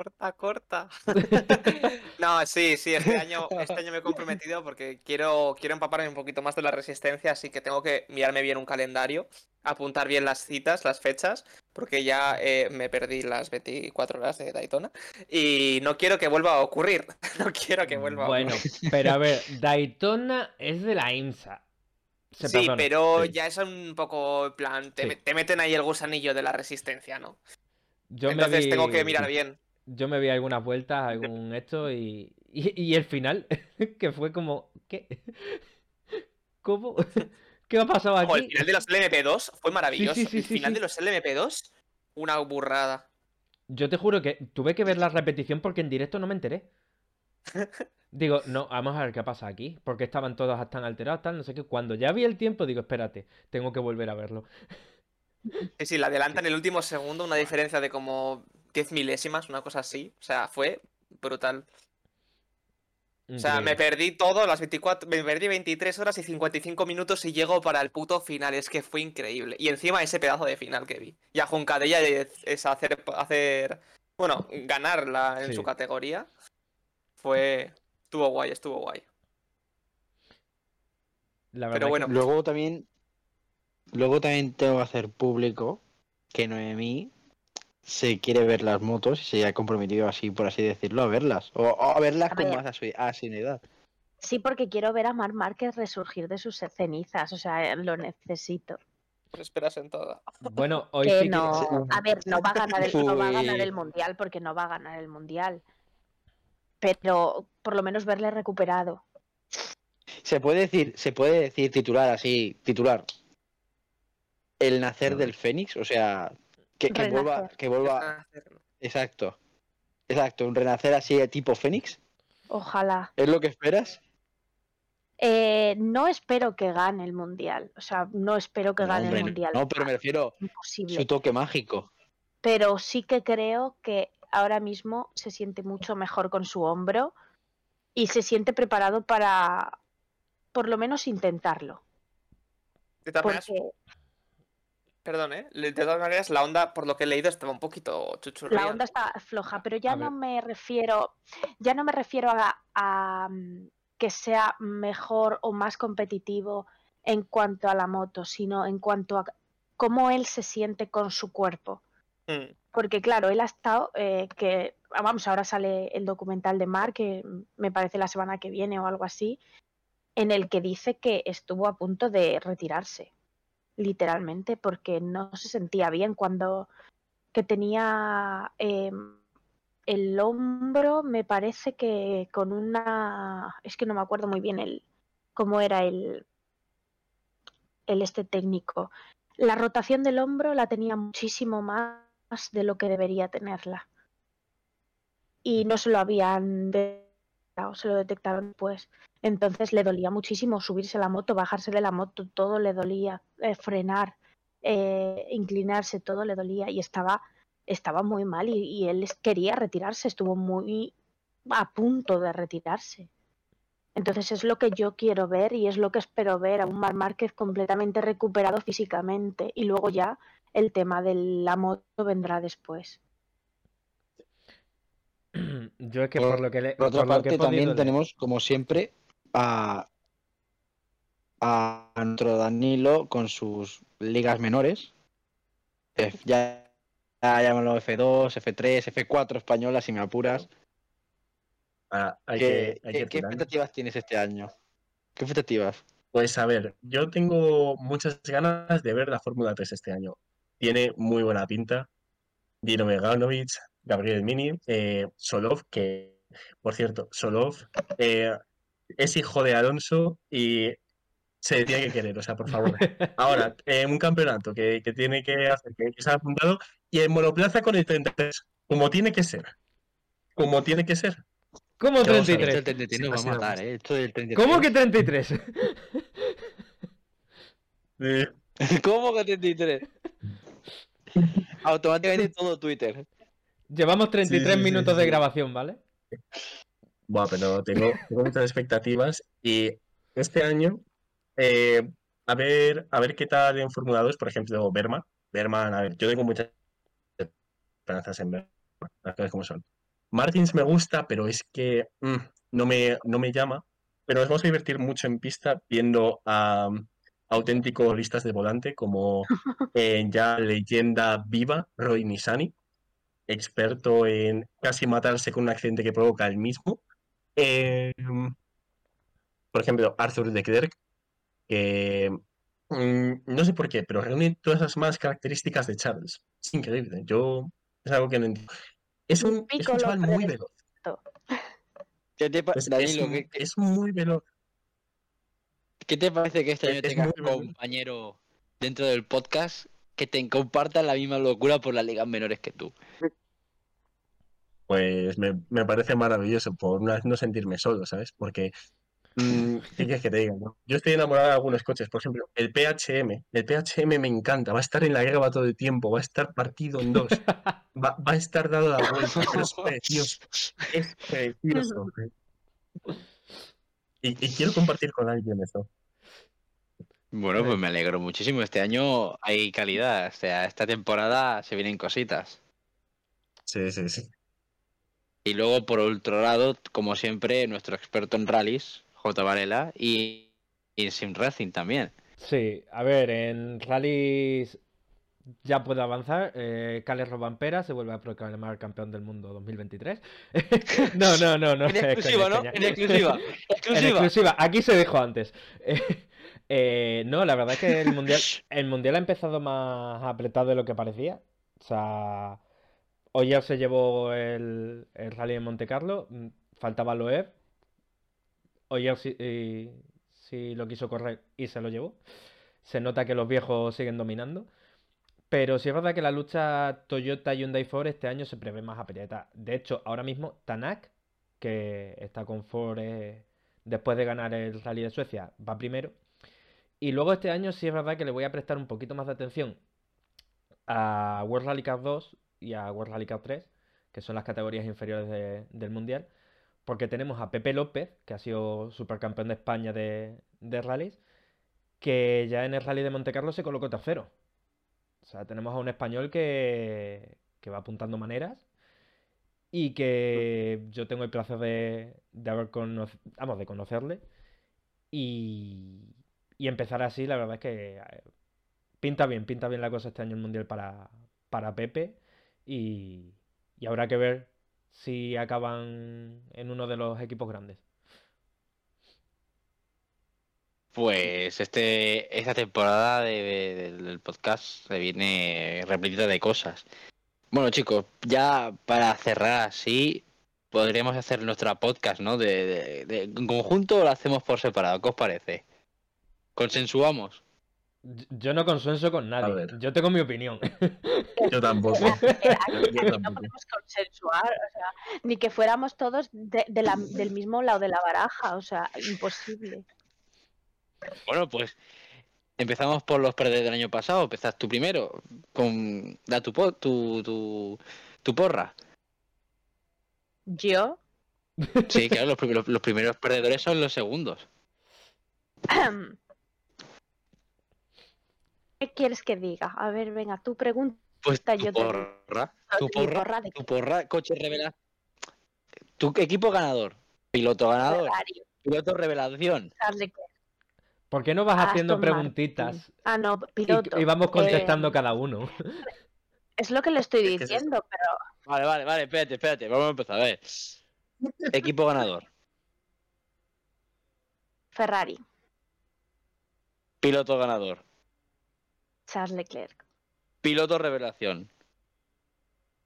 Corta, corta. no, sí, sí, este año, este año me he comprometido porque quiero, quiero empaparme un poquito más de la resistencia, así que tengo que mirarme bien un calendario, apuntar bien las citas, las fechas, porque ya eh, me perdí las 24 horas de Daytona y no quiero que vuelva a ocurrir. No quiero que vuelva a Bueno, ocurrir. pero a ver, Daytona es de la IMSA. Se Sí, perdona. pero sí. ya es un poco en plan, te, Sí. me- te meten ahí el gusanillo de la resistencia, ¿no? Yo me Entonces vi- tengo que mirar bien. Yo me vi algunas vueltas, algún esto y, y, y el final, que fue como, ¿qué? ¿Cómo? ¿Qué ha pasado Ojo, el aquí? final de los LMP2 fue maravilloso. sí, sí, el final de los LMP2, una burrada. Yo te juro que tuve que ver la repetición porque en directo no me enteré. Digo, no, vamos a ver qué pasa aquí. Porque estaban todos tan alterados, tal, no sé qué. Cuando ya vi el tiempo, digo, espérate, tengo que volver a verlo. Sí, sí, la adelantan en el último segundo, una diferencia de como 10 milésimas, una cosa así. O sea, fue brutal. O sea, me perdí todo, las 24, me perdí 23 horas y 55 minutos y llego para el puto final. Es que fue increíble. Y encima ese pedazo de final que vi. Y a Juncadella es, es hacer, hacer, bueno, ganarla en Sí. su categoría. Fue, estuvo guay, estuvo guay. La verdad pero bueno. que- Luego también, luego también tengo que hacer público que Noemí se quiere ver las motos y se ha comprometido así, por así decirlo, a verlas. O, o a verlas A con ver. más asiduidad. Sí, porque quiero ver a Mar Márquez resurgir de sus cenizas, o sea, lo necesito. Esperas en todo. Bueno, hoy que sí que... no, a ver, no va a ganar el, no va a ganar el mundial porque no va a ganar el mundial. Pero por lo menos verle recuperado. Se puede decir, se puede decir titular así, titular. El nacer del Fénix, o sea, que, que vuelva, que vuelva, exacto. Exacto, un renacer así de tipo Fénix. Ojalá. ¿Es lo que esperas? Eh, no espero que gane el mundial. O sea, no espero que No, gane hombre, el mundial. no, pero me refiero Imposible. su toque mágico. pero sí que creo que ahora mismo se siente mucho mejor con su hombro y se siente preparado para por lo menos intentarlo. Porque perdón, ¿eh? De todas maneras, la onda, por lo que he leído, estaba un poquito chuchurría. la onda está floja, pero ya A no ver. me refiero, ya no me refiero a, a, mm, que sea mejor o más competitivo en cuanto a la moto, sino en cuanto a cómo él se siente con su cuerpo. Mm, Porque claro, él ha estado, eh, que vamos, ahora sale el documental de Mar, que me parece la semana que viene o algo así, en el que dice que estuvo a punto de retirarse, literalmente, porque no se sentía bien cuando que tenía eh, el hombro, me parece que con una, es que no me acuerdo muy bien el cómo era el el este técnico. La rotación del hombro la tenía muchísimo más de lo que debería tenerla. Y no se lo habían se lo detectaron después. Entonces le dolía muchísimo subirse a la moto, bajarse de la moto, todo le dolía, eh, frenar, eh, inclinarse, todo le dolía y estaba, estaba muy mal y, y él quería retirarse, estuvo muy a punto de retirarse. Entonces es lo que yo quiero ver y es lo que espero ver a un Mar Márquez completamente recuperado físicamente y luego ya el tema de la moto vendrá después. Yo es que Por- por, lo que le, Por otra por lo que parte, también leer- tenemos, como siempre, a, a nuestro Danilo con sus ligas menores. F- ya, ya llámalo F2, F3, F4 españolas, si me apuras. Ah, hay ¿Qué, que, hay qué- que qué expectativas tienes este año? ¿Qué expectativas? Pues a ver, yo tengo muchas ganas de ver la Fórmula 3 este año. Tiene muy buena pinta. Dino Meganovic, Gabriel Mini, eh, Solov, que por cierto, Solov eh, es hijo de Alonso y se tiene que querer, o sea, por favor. Ahora, eh, un campeonato que, que tiene que hacer, que, se ha apuntado, y en monoplaza con el 33, como tiene que ser. Como tiene que ser. ¿Cómo ¿Qué vamos a ver? 33? Esto del 33 nos va a matar, ¿eh? Esto del 33. ¿Cómo que 33? Eh, ¿Cómo que 33? Automáticamente todo Twitter. Llevamos 33 Sí, sí, sí, minutos de grabación, ¿vale? Buah, pero tengo, tengo muchas expectativas y este año, eh, a ver, a ver qué tal en Fórmula 2, por ejemplo, Berman. Berman, a ver, yo tengo muchas esperanzas en Berman, las cosas como son. Martins me gusta, pero es que mm, no, me, no me llama. Pero nos vamos a divertir mucho en pista viendo a mm, auténticos listas de volante como eh, ya leyenda viva, Roy Nisani, experto en casi matarse con un accidente que provoca él mismo. Eh, por ejemplo, Arthur de Klerk, que mm, no sé por qué, pero reúne todas las más características de Charles. Es increíble. Yo es algo que no entiendo. Es un, es un chaval muy veloz. ¿Qué te, Es, es Danilo, un- ¿qué, es muy veloz. qué te parece que este Es- año es bueno. compañero dentro del podcast que te compartan la misma locura por las ligas menores que tú? Pues me, me parece maravilloso por una vez no sentirme solo, ¿sabes? Porque, mm, ¿qué quieres que te diga? no? Yo estoy enamorado de algunos coches, por ejemplo, el PHM. El PHM me encanta, va a estar en la guerra todo el tiempo, va a estar partido en dos, va, va a estar dado la vuelta, pero es precioso, es precioso. Y, y quiero compartir con alguien eso. Bueno, pues me alegro muchísimo. Este año hay calidad. O sea, esta temporada se vienen cositas. Sí, sí, sí. Y luego, por otro lado, como siempre, nuestro experto en rallies, J. Varela, y, y en Sim Racing también. Sí, a ver, en rallies ya puede avanzar. Eh, Cales Robampera se vuelve a proclamar campeón del mundo 2023. no, no, no, no. En exclusiva, coña, ¿no? En exclusiva. En Exclusiva. aquí se dijo antes. Eh, eh, no, la verdad es que el mundial, el mundial ha empezado más apretado de lo que parecía. O sea, Oyer se llevó el, el rally de Monte Carlo, mm, faltaba Loeb. Oyer sí, y- sí lo quiso correr y se lo llevó. Se nota que los viejos siguen dominando. Pero sí es verdad que la lucha Toyota Hyundai Ford este año se prevé más apretada. De hecho, ahora mismo Tanak, que está con Ford eh, después de ganar el Rally de Suecia, va primero. Y luego este año sí es verdad que le voy a prestar un poquito más de atención a World Rally Car 2 y a World Rally Car 3, que son las categorías inferiores de- del Mundial, porque tenemos a Pepe López, que ha sido supercampeón de España de, rallies, que ya en el Rally de Monte Carlo se colocó tercero. O sea, tenemos a un español que, que va apuntando maneras y que yo tengo el placer de, de haber vamos, de conocerle y, y empezar así, la verdad es que eh, pinta bien, pinta bien la cosa este año el Mundial para, para Pepe y, y habrá que ver si acaban en uno de los equipos grandes. Pues este, esta temporada de- de- del podcast se viene repletita de cosas. Bueno, chicos, ya para cerrar así, podríamos hacer nuestra podcast, ¿no? De, de- de- en conjunto o lo hacemos por separado, ¿qué os parece? ¿Consensuamos? Yo- no consenso con nadie, yo tengo mi opinión. Yo tampoco. Aquí, Yo aquí no tampoco. podemos consensuar, o sea, ni que fuéramos todos de- de la- del mismo lado de la baraja, o sea, imposible. Bueno, pues empezamos por los perdedores del año pasado. Empezás tú primero. Con, da tu, po- tu, tu, tu porra. Yo, Sí, claro, los, prim- los- los primeros perdedores son los segundos. ¿qué quieres que diga? A ver, venga, tú pregunta. Pues tu yo te- porra. Tu porra, porra de tu porra, coche revela. Tu equipo ganador. Piloto ganador. Piloto revelación. Charles Leclerc. ¿Por qué no vas haciendo Aston Martin. preguntitas Ah, no, y, piloto. y vamos Eh, contestando cada uno? es lo que le estoy Es que es diciendo, pero Vale, vale, vale, espérate, espérate. Vamos a empezar. A ver. Equipo ganador. Ferrari, Piloto ganador. Charles Leclerc, Piloto revelación.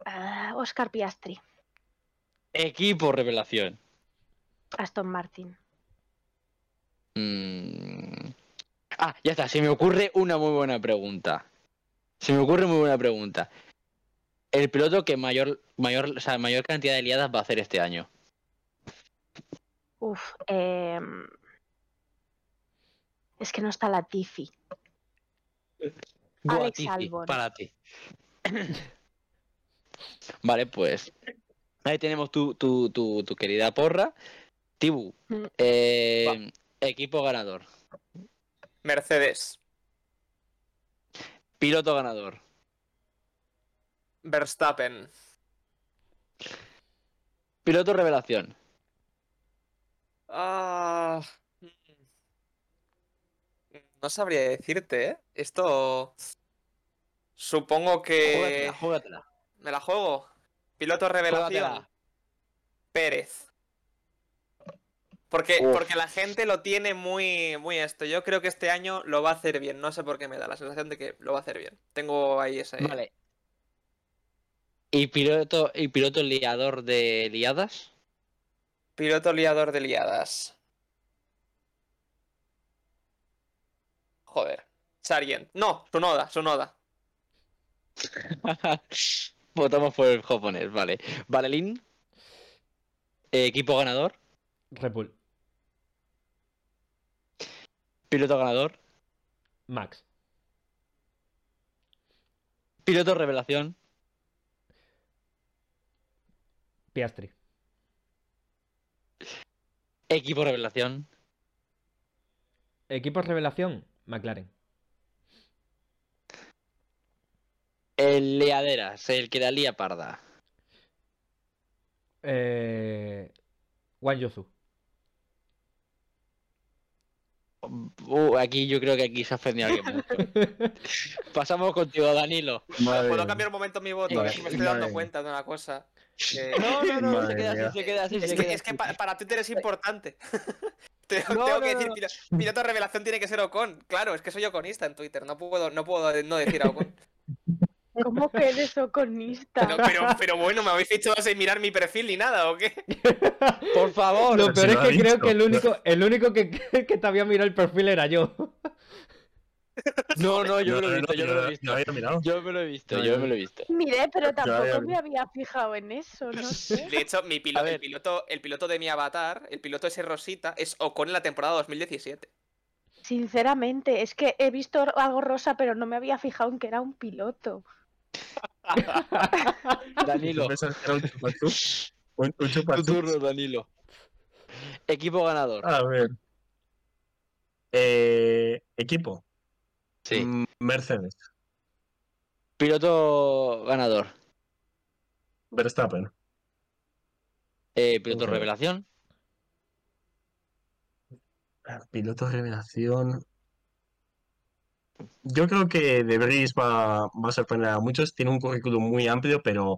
ah, Oscar Piastri, Equipo revelación. Aston Martin. Mm. Ah, ya está. Se me ocurre una muy buena pregunta. Se me ocurre muy buena pregunta. El piloto que mayor, mayor, o sea, mayor cantidad de liadas va a hacer este año. Uf, em, es que no está la Tifi. Buah, Alex Albon. Para ti. vale, pues. Ahí tenemos tu, tu, tu, tu querida porra. Tibu. Mm. eh, equipo ganador. Mercedes, Piloto ganador. Verstappen, Piloto revelación. Ah, no sabría decirte, ¿eh? Esto. Supongo que. Júgatela, júgatela. Me la juego. Piloto revelación. Júgatela. Pérez. Porque, Uf. porque la gente lo tiene muy, muy esto. Yo creo que este año lo va a hacer bien. No sé por qué me da la sensación de que lo va a hacer bien. Tengo ahí ese. Vale. ¿Y piloto, y piloto liador de liadas? Piloto liador de liadas. Joder. Sargent. No, Sunoda, Sunoda. Votamos por el japonés, vale. Valelín. Eh, equipo ganador. Red Bull. Piloto ganador. Max. Piloto revelación. Piastri. Equipo revelación. Equipo revelación. McLaren. El liaderas, el que la lía parda. Eh... Wan Yozu. Uh, aquí yo creo que aquí se ha ofendido alguien mucho. Pasamos contigo, Danilo. Madre ¿Puedo cambiar un momento mi voto? Que me estoy dando cuenta de una cosa. que- No, no, no, Madre se queda así, se queda así, Es se que, queda es que así. pa- para Twitter es importante. Tengo, No, tengo no, que no, decir, no. piloto revelación tiene que ser Ocon. Claro, es que soy Oconista en Twitter. No puedo, no puedo no decir a Ocon. ¿Cómo que eres oconista? No, pero, pero bueno, ¿me habéis hecho sin mirar mi perfil ni nada o qué? Por favor. Lo Pero peor es que creo que el único, el único que, que te había mirado el perfil era yo. No, no, yo No, me lo he visto, yo no, me lo he no visto. Yo me lo he visto, No, yo me lo he visto. Miré, pero tampoco me había fijado en eso, no sé. De hecho, mi el, piloto, el piloto de mi avatar, el piloto ese Rosita, es Ocon en la temporada 2017. Sinceramente, es que he visto algo rosa, pero no me había fijado en que era un piloto. Danilo. Un. Un, Tu turno, Danilo. Equipo ganador. A ver. Eh, equipo. Sí. Mm, Mercedes. Piloto ganador. Verstappen. Eh, piloto Ok. revelación. Piloto revelación. Yo creo que De Vries va, va a sorprender a muchos. Tiene un currículum muy amplio, pero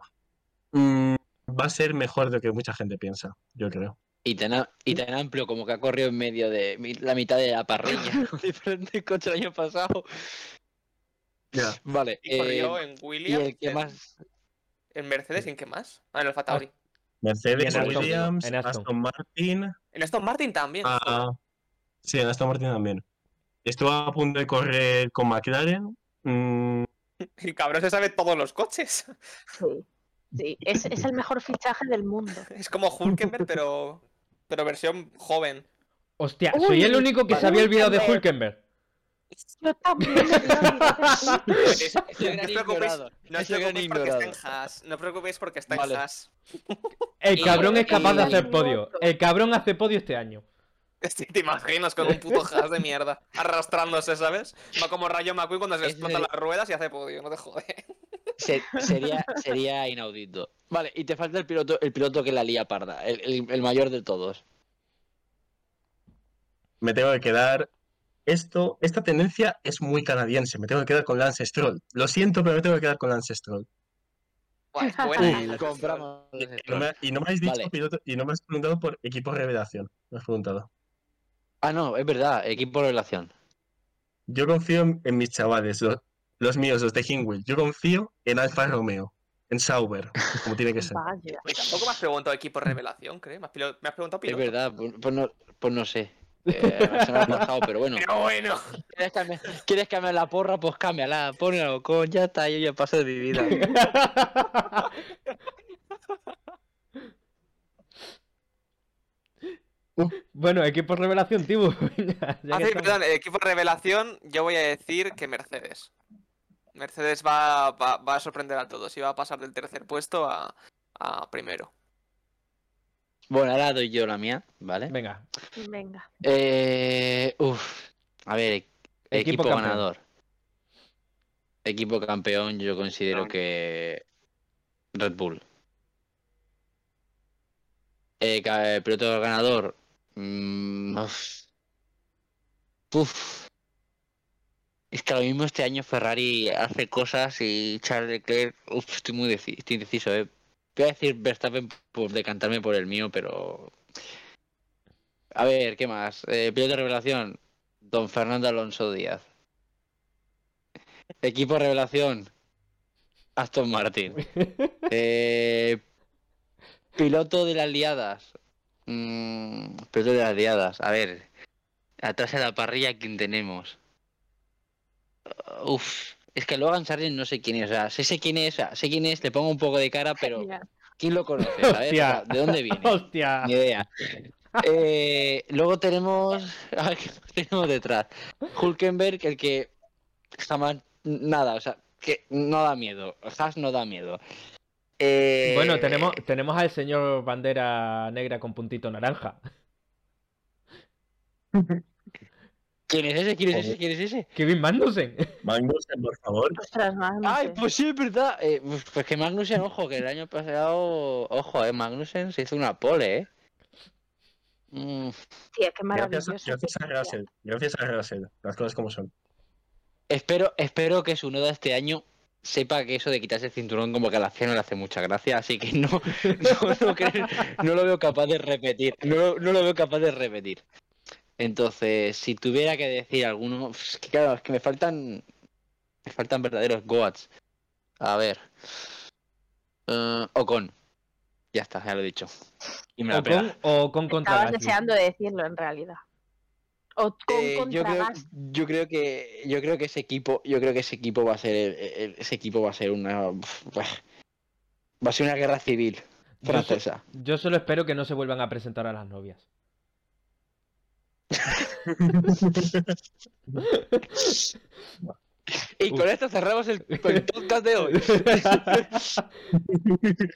mm, va a ser mejor de lo que mucha gente piensa, yo creo. Y tan, a- y tan amplio como que ha corrido en medio de mi- la mitad de la parrilla. con diferentes coches el año pasado. Ya. Vale. Y corrió eh, en y Williams, el que en, más. en Mercedes en qué más. Ah, en Alfa Tauri. Mercedes, en Aston- Williams, en Aston. Aston Martin. En Aston Martin también. ah, sí, en Aston Martin también. Estuvo a punto de correr con McLaren. mm, El cabrón se sabe todos los coches. Sí, sí, es, es el mejor fichaje del mundo. Es como Hulkenberg, pero, pero versión joven. Hostia, Uy, soy el único que se había olvidado de Hulkenberg. Yo también me Es- no os preocupéis, no os porque está en. Haas. No os preocupéis porque está en Vale. Haas. El cabrón es capaz de hacer podio. El cabrón hace podio este año. Sí, te imaginas con un puto Haas de mierda. Arrastrándose, ¿sabes? Va como Rayo McQueen cuando se le explotan las ruedas y hace podio, no te jode. Se- sería, sería inaudito. Vale, y te falta el piloto, el piloto que la lía parda, el, el- el mayor de todos. me tengo que quedar. Esto, esta tendencia es muy canadiense. Me tengo que quedar con Lance Stroll. Lo siento, pero me tengo que quedar con Lance Stroll. Buah, es buena, ¿eh? Compramos. Y no me, y no me habéis dicho Vale. piloto, y no me has preguntado por equipo revelación. Me has preguntado. Ah, no, es verdad, equipo revelación. Yo confío en, en mis chavales, los, los míos, los de Hingwill. Yo confío en Alfa Romeo, en Sauber, como tiene que ser. Vaya. Tampoco me has preguntado equipo revelación, creo. Me has, pilo- me has preguntado Es piloto. verdad, pues, pues no, pues no sé. Eh, se me ha pasado, pero bueno. Pero bueno. ¿Quieres cambiar, ¿Quieres cambiar la porra? Pues cámbiala, ponlo con ya está, yo ya paso de mi vida. bueno, equipo revelación, Tibu. Venga, ya Ah, sí, perdón, equipo revelación, yo voy a decir que Mercedes. Mercedes va, va- va a sorprender a todos y va a pasar del tercer puesto a, a primero. Bueno, ahora doy yo la mía, ¿vale? Venga, Venga. Eh, uf, a ver, e- Equipo campeón. ganador. Equipo campeón, yo considero que Red Bull. Eh, eh, piloto ganador. Mm, uf. Es que ahora mismo este año Ferrari hace cosas y Charles Leclerc. Uf, estoy muy estoy indeciso, eh. Voy a decir Verstappen por decantarme por el mío, pero. A ver, ¿qué más? Eh, piloto de revelación. Don Fernando Alonso Díaz. Equipo revelación. Aston Martin. Eh, piloto de las liadas. Mm, piloto de las liadas. A ver. Atrás de la parrilla, ¿quién tenemos? Uf. Es que Logan Sargent no sé quién es. O sea, sé, sé quién es, o sea, sé quién es, le pongo un poco de cara, pero. ¿quién lo conoce? ¿sabes? O sea, ¿De dónde viene? Hostia. Ni idea. Eh, luego tenemos. A ver, ¿qué tenemos detrás? Hulkenberg, el que está más. Nada, o sea, que no da miedo. Haas no da miedo. Eh, Bueno, tenemos, tenemos al señor bandera negra con puntito naranja. ¿Quién es ese? ¿Quién es ese? ¿Quién es ese? Kevin Magnussen. Magnussen, por favor. Ostras, no Ay, pues sí, es verdad. Eh, pues- pues que Magnussen, ojo, que el año pasado. Ojo, eh, Magnussen se hizo una pole, eh. Mm, Tía, qué Gracias, maravilloso. gracias a Russell. Gracias a Russell. Las cosas como son. espero, espero que su noda este año sepa que eso de quitarse el cinturón como que a la cena le hace mucha gracia, así que no, no, no creo- no lo veo capaz de repetir. No, no lo veo capaz de repetir. Entonces, si tuviera que decir alguno, es que claro, es que me faltan, me faltan verdaderos goats. A ver, Eh, Ocon, ya está, ya lo he dicho. Y me la O con, o con contra Estabas Gasly. deseando decirlo en realidad. O con Eh, yo, creo, yo creo que yo creo que ese equipo yo creo que ese equipo va a ser ese equipo va a ser una va a ser una guerra civil Yo, so- francesa yo solo espero que no se vuelvan a presentar a las novias. y con esto cerramos el, el podcast de hoy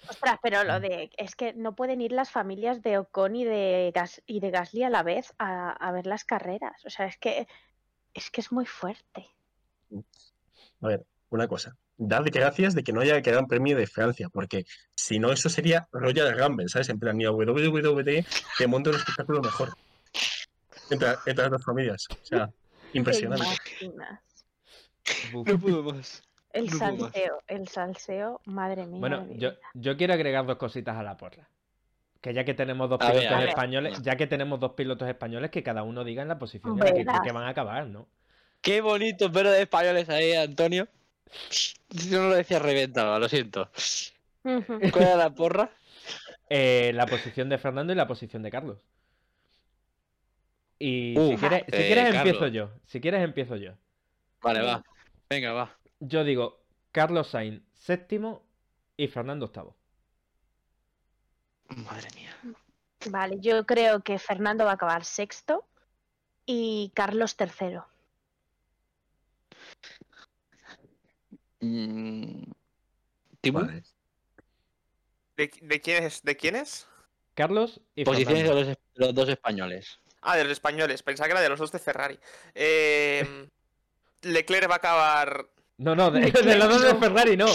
Ostras, pero lo de. Es que no pueden ir las familias de Ocon y de, Gas, y de Gasly a la vez a, a ver las carreras. O sea, es que. Es que es muy fuerte. A ver, una cosa. Dad gracias de que no haya Gran Premio de Francia, porque si no, eso sería Royal Rumble, ¿sabes? En plan, ni a WWE te monta un espectáculo mejor. Entre, entre las dos familias. O sea, ¿Te impresionante. imaginas? Buf. no puedo más El No más. salseo, el salseo, madre mía. Bueno, yo, quiero agregar dos cositas a la porra. Que ya que tenemos dos A pilotos ver. españoles, ya que tenemos dos pilotos españoles, que cada uno diga en la posición en la que van a acabar, ¿no? qué bonito pero de españoles ahí Antonio yo no lo decía reventado lo siento. ¿cuál era la porra? Eh, la posición de Fernando y la posición de Carlos. Y si quieres, si eh, quieres empiezo Carlos. yo. Si quieres empiezo yo. vale va venga va Yo digo Carlos Sainz séptimo y Fernando octavo. madre mía Vale, yo creo que Fernando va a acabar sexto y Carlos tercero. Mm. ¿De, de quién es? ¿De quién es? Carlos y posiciones de los, los dos españoles Ah, de los españoles. Pensaba que era de los dos de Ferrari. Eh, Leclerc va a acabar. No, no, de, de los dos de Ferrari no.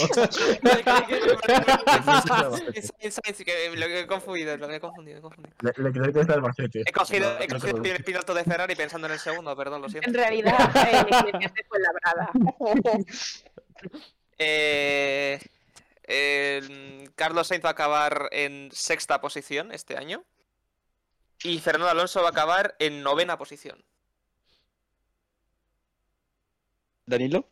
Sainz, que lo he confundido, lo he confundido, he confundido. Le, le creo que está el. He cogido, No, he no cogido el preocupes. primer piloto de Ferrari pensando en el segundo, perdón, lo siento. En realidad, eh, fue labrada. Eh, el- Carlos Sainz va a acabar en sexta posición este año. Y Fernando Alonso va a acabar en novena posición. Danilo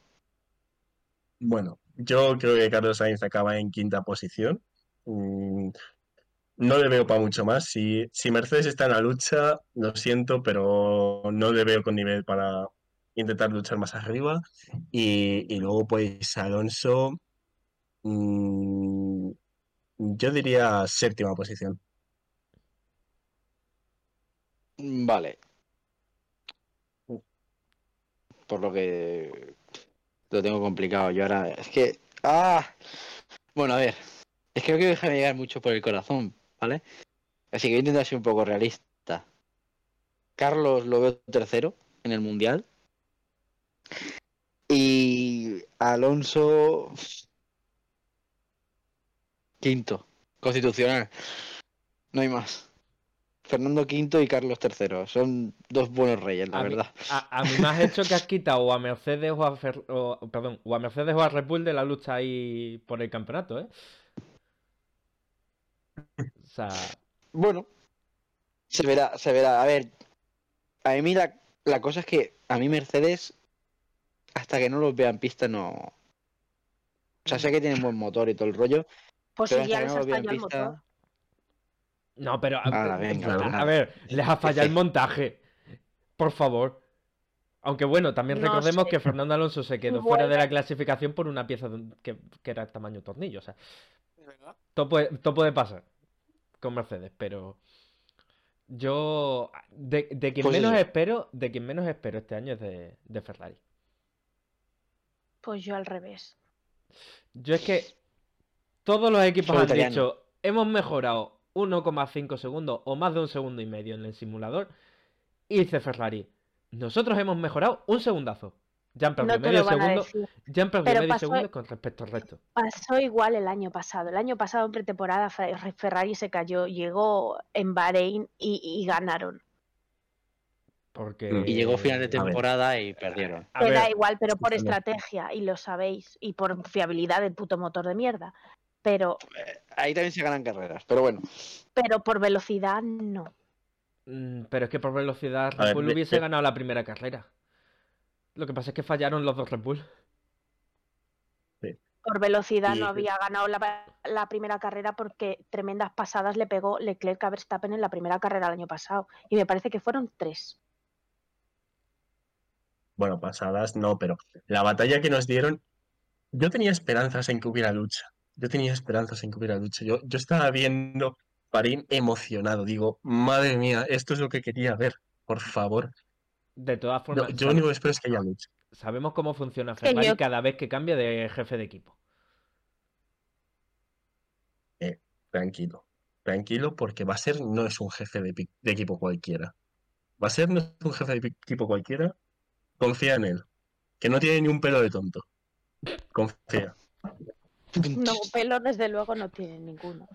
Bueno, yo creo que Carlos Sainz acaba en quinta posición. Mm, No le veo para mucho más. Si, si Mercedes está en la lucha, lo siento, pero no le veo con nivel para intentar luchar más arriba. Y, y luego, pues, Alonso, mm, yo diría séptima posición. Vale. Por lo que lo tengo complicado. Yo ahora. Es que. ¡Ah! Bueno, a ver. Es que no quiero dejarme llegar mucho por el corazón, ¿vale? Así que intentar ser un poco realista. Carlos lo veo tercero en el mundial. Y Alonso. Quinto. Constitucional. No hay más. Fernando V y Carlos III. Son dos buenos reyes, la a, mí, verdad. a- a mí me has hecho que has quitado o a Mercedes o a, Fer- o- perdón, o a Mercedes o a Red Bull de la lucha ahí por el campeonato, ¿eh? O sea, Bueno, se verá, se verá. A ver, a mí la, la cosa es que a mí Mercedes, hasta que no los vea en pista, no. O sea, sé que tienen buen motor y todo el rollo, Pues pero si ya hasta que no los vea en pista. motor. No, pero a, Ala, venga, a- venga. a ver, les ha fallado el montaje. Por favor. Aunque bueno, también No recordemos sé. que Fernando Alonso se quedó fuera de la clasificación por una pieza de un- que, que era tamaño tornillo. O sea, todo puede, todo puede pasar con Mercedes, pero yo de, de quien Pues menos espero, de quien menos espero este año es de, de Ferrari. Pues yo al revés. Yo es que todos los equipos han italiano. dicho, hemos mejorado 1,5 segundos o más de un segundo y medio en el simulador. Y dice Ferrari, nosotros hemos mejorado un segundazo. Ya han perdido No te medio segundo, ya han perdido medio pasó- segundo con respecto al resto. Pasó igual el año pasado. El año pasado en pretemporada Fe- Ferrari se cayó, llegó en Bahrein y, y ganaron. Porque... Y llegó final de temporada y perdieron. Me da igual, pero por estrategia, y lo sabéis, y por fiabilidad del puto motor de mierda. Pero, Ahí también se ganan carreras, pero bueno. pero por velocidad no. mm, pero es que por velocidad Red Bull hubiese de- ganado la primera carrera. Lo que pasa es que fallaron los dos Red Bull. Por velocidad no había ganado la, la primera carrera porque tremendas pasadas le pegó Leclerc a Verstappen en la primera carrera el año pasado. Y me parece que fueron tres. Bueno, pasadas no, pero la batalla que nos dieron, yo tenía esperanzas en que hubiera lucha. Yo tenía esperanzas en que hubiera lucha. Yo, yo estaba viendo Parín emocionado. Digo, madre mía, esto es lo que quería ver. Por favor. De todas formas, yo lo único que espero es que haya lucha. sabemos cómo funciona Ferrari yo- cada vez que cambia de jefe de equipo. Tranquilo. Tranquilo, porque va a ser, no es un jefe de, de equipo cualquiera. Va a ser, no es un jefe de equipo cualquiera. Confía en él. Que no tiene ni un pelo de tonto. Confía. No, pelo desde luego no tiene ninguno.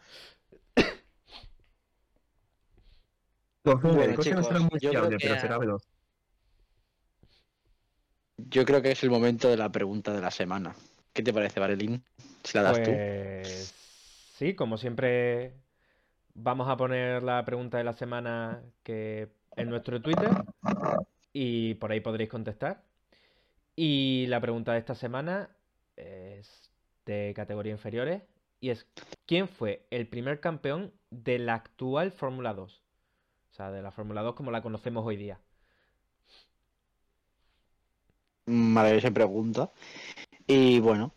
No será muy fiable, pero será veloz. Yo creo que es el momento de la pregunta de la semana. ¿Qué te parece, Varelín? Si la das tú. Pues sí, como siempre vamos a poner la pregunta de la semana que en nuestro Twitter y por ahí podréis contestar. Y la pregunta de esta semana es de categoría inferiores y es ¿quién fue el primer campeón de la actual Fórmula 2? O sea, de la Fórmula 2 como la conocemos hoy día. Maravillosa pregunta. Y bueno,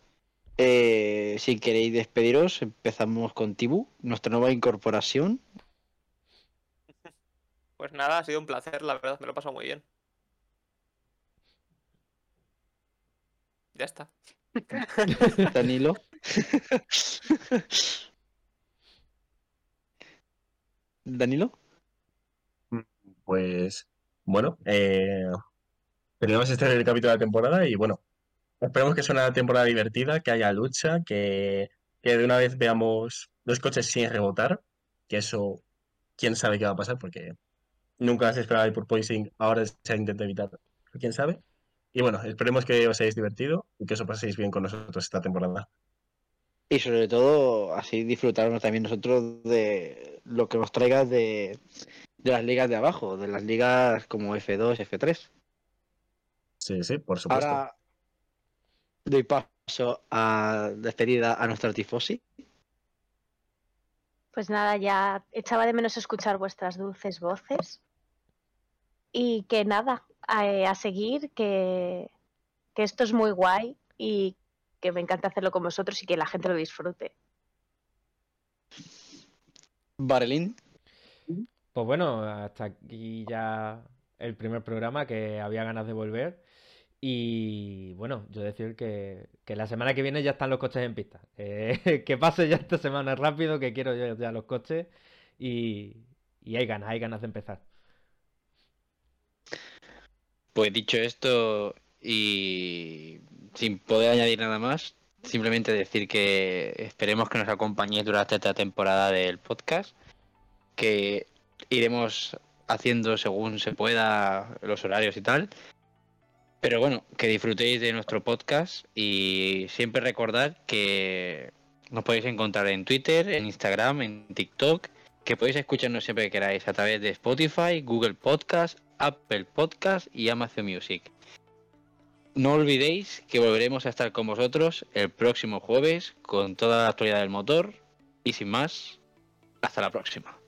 eh, si queréis despediros, empezamos con Tibu, nuestra nueva incorporación. Pues nada, ha sido un placer, la verdad, me lo he pasado muy bien. Ya está. Danilo. Danilo. Pues bueno, eh, tenemos este el capítulo de la temporada y bueno, esperemos que sea una temporada divertida, que haya lucha, que, que de una vez veamos los coches sin rebotar, que eso, quién sabe qué va a pasar, porque nunca se esperaba el porpoising, ahora se intenta evitar, quién sabe. Y bueno, esperemos que os hayáis divertido y que os paséis bien con nosotros esta temporada. Y sobre todo, así disfrutarnos también nosotros de lo que nos traigas de, de las ligas de abajo, de las ligas como F2, F3. Sí, sí, por supuesto. Ahora doy paso a despedida a nuestra tifosi. Pues nada, ya echaba de menos escuchar vuestras dulces voces. Y que nada, a, eh, a seguir, que, que esto es muy guay y que me encanta hacerlo con vosotros y que la gente lo disfrute. Varelín. Pues bueno, hasta aquí ya el primer programa que había ganas de volver. Y bueno, yo decir que, que la semana que viene ya están los coches en pista. Eh, que pase ya esta semana rápido, que quiero yo ya los coches. Y, y hay ganas, hay ganas de empezar. Pues dicho esto y sin poder añadir nada más, simplemente decir que esperemos que nos acompañéis durante esta temporada del podcast que iremos haciendo según se pueda los horarios y tal. Pero bueno, que disfrutéis de nuestro podcast y siempre recordad que nos podéis encontrar en Twitter, en Instagram, en TikTok, que podéis escucharnos siempre que queráis a través de Spotify, Google Podcast, Apple Podcast y Amazon Music. No olvidéis que volveremos a estar con vosotros el próximo jueves con toda la actualidad del motor y sin más, hasta la próxima.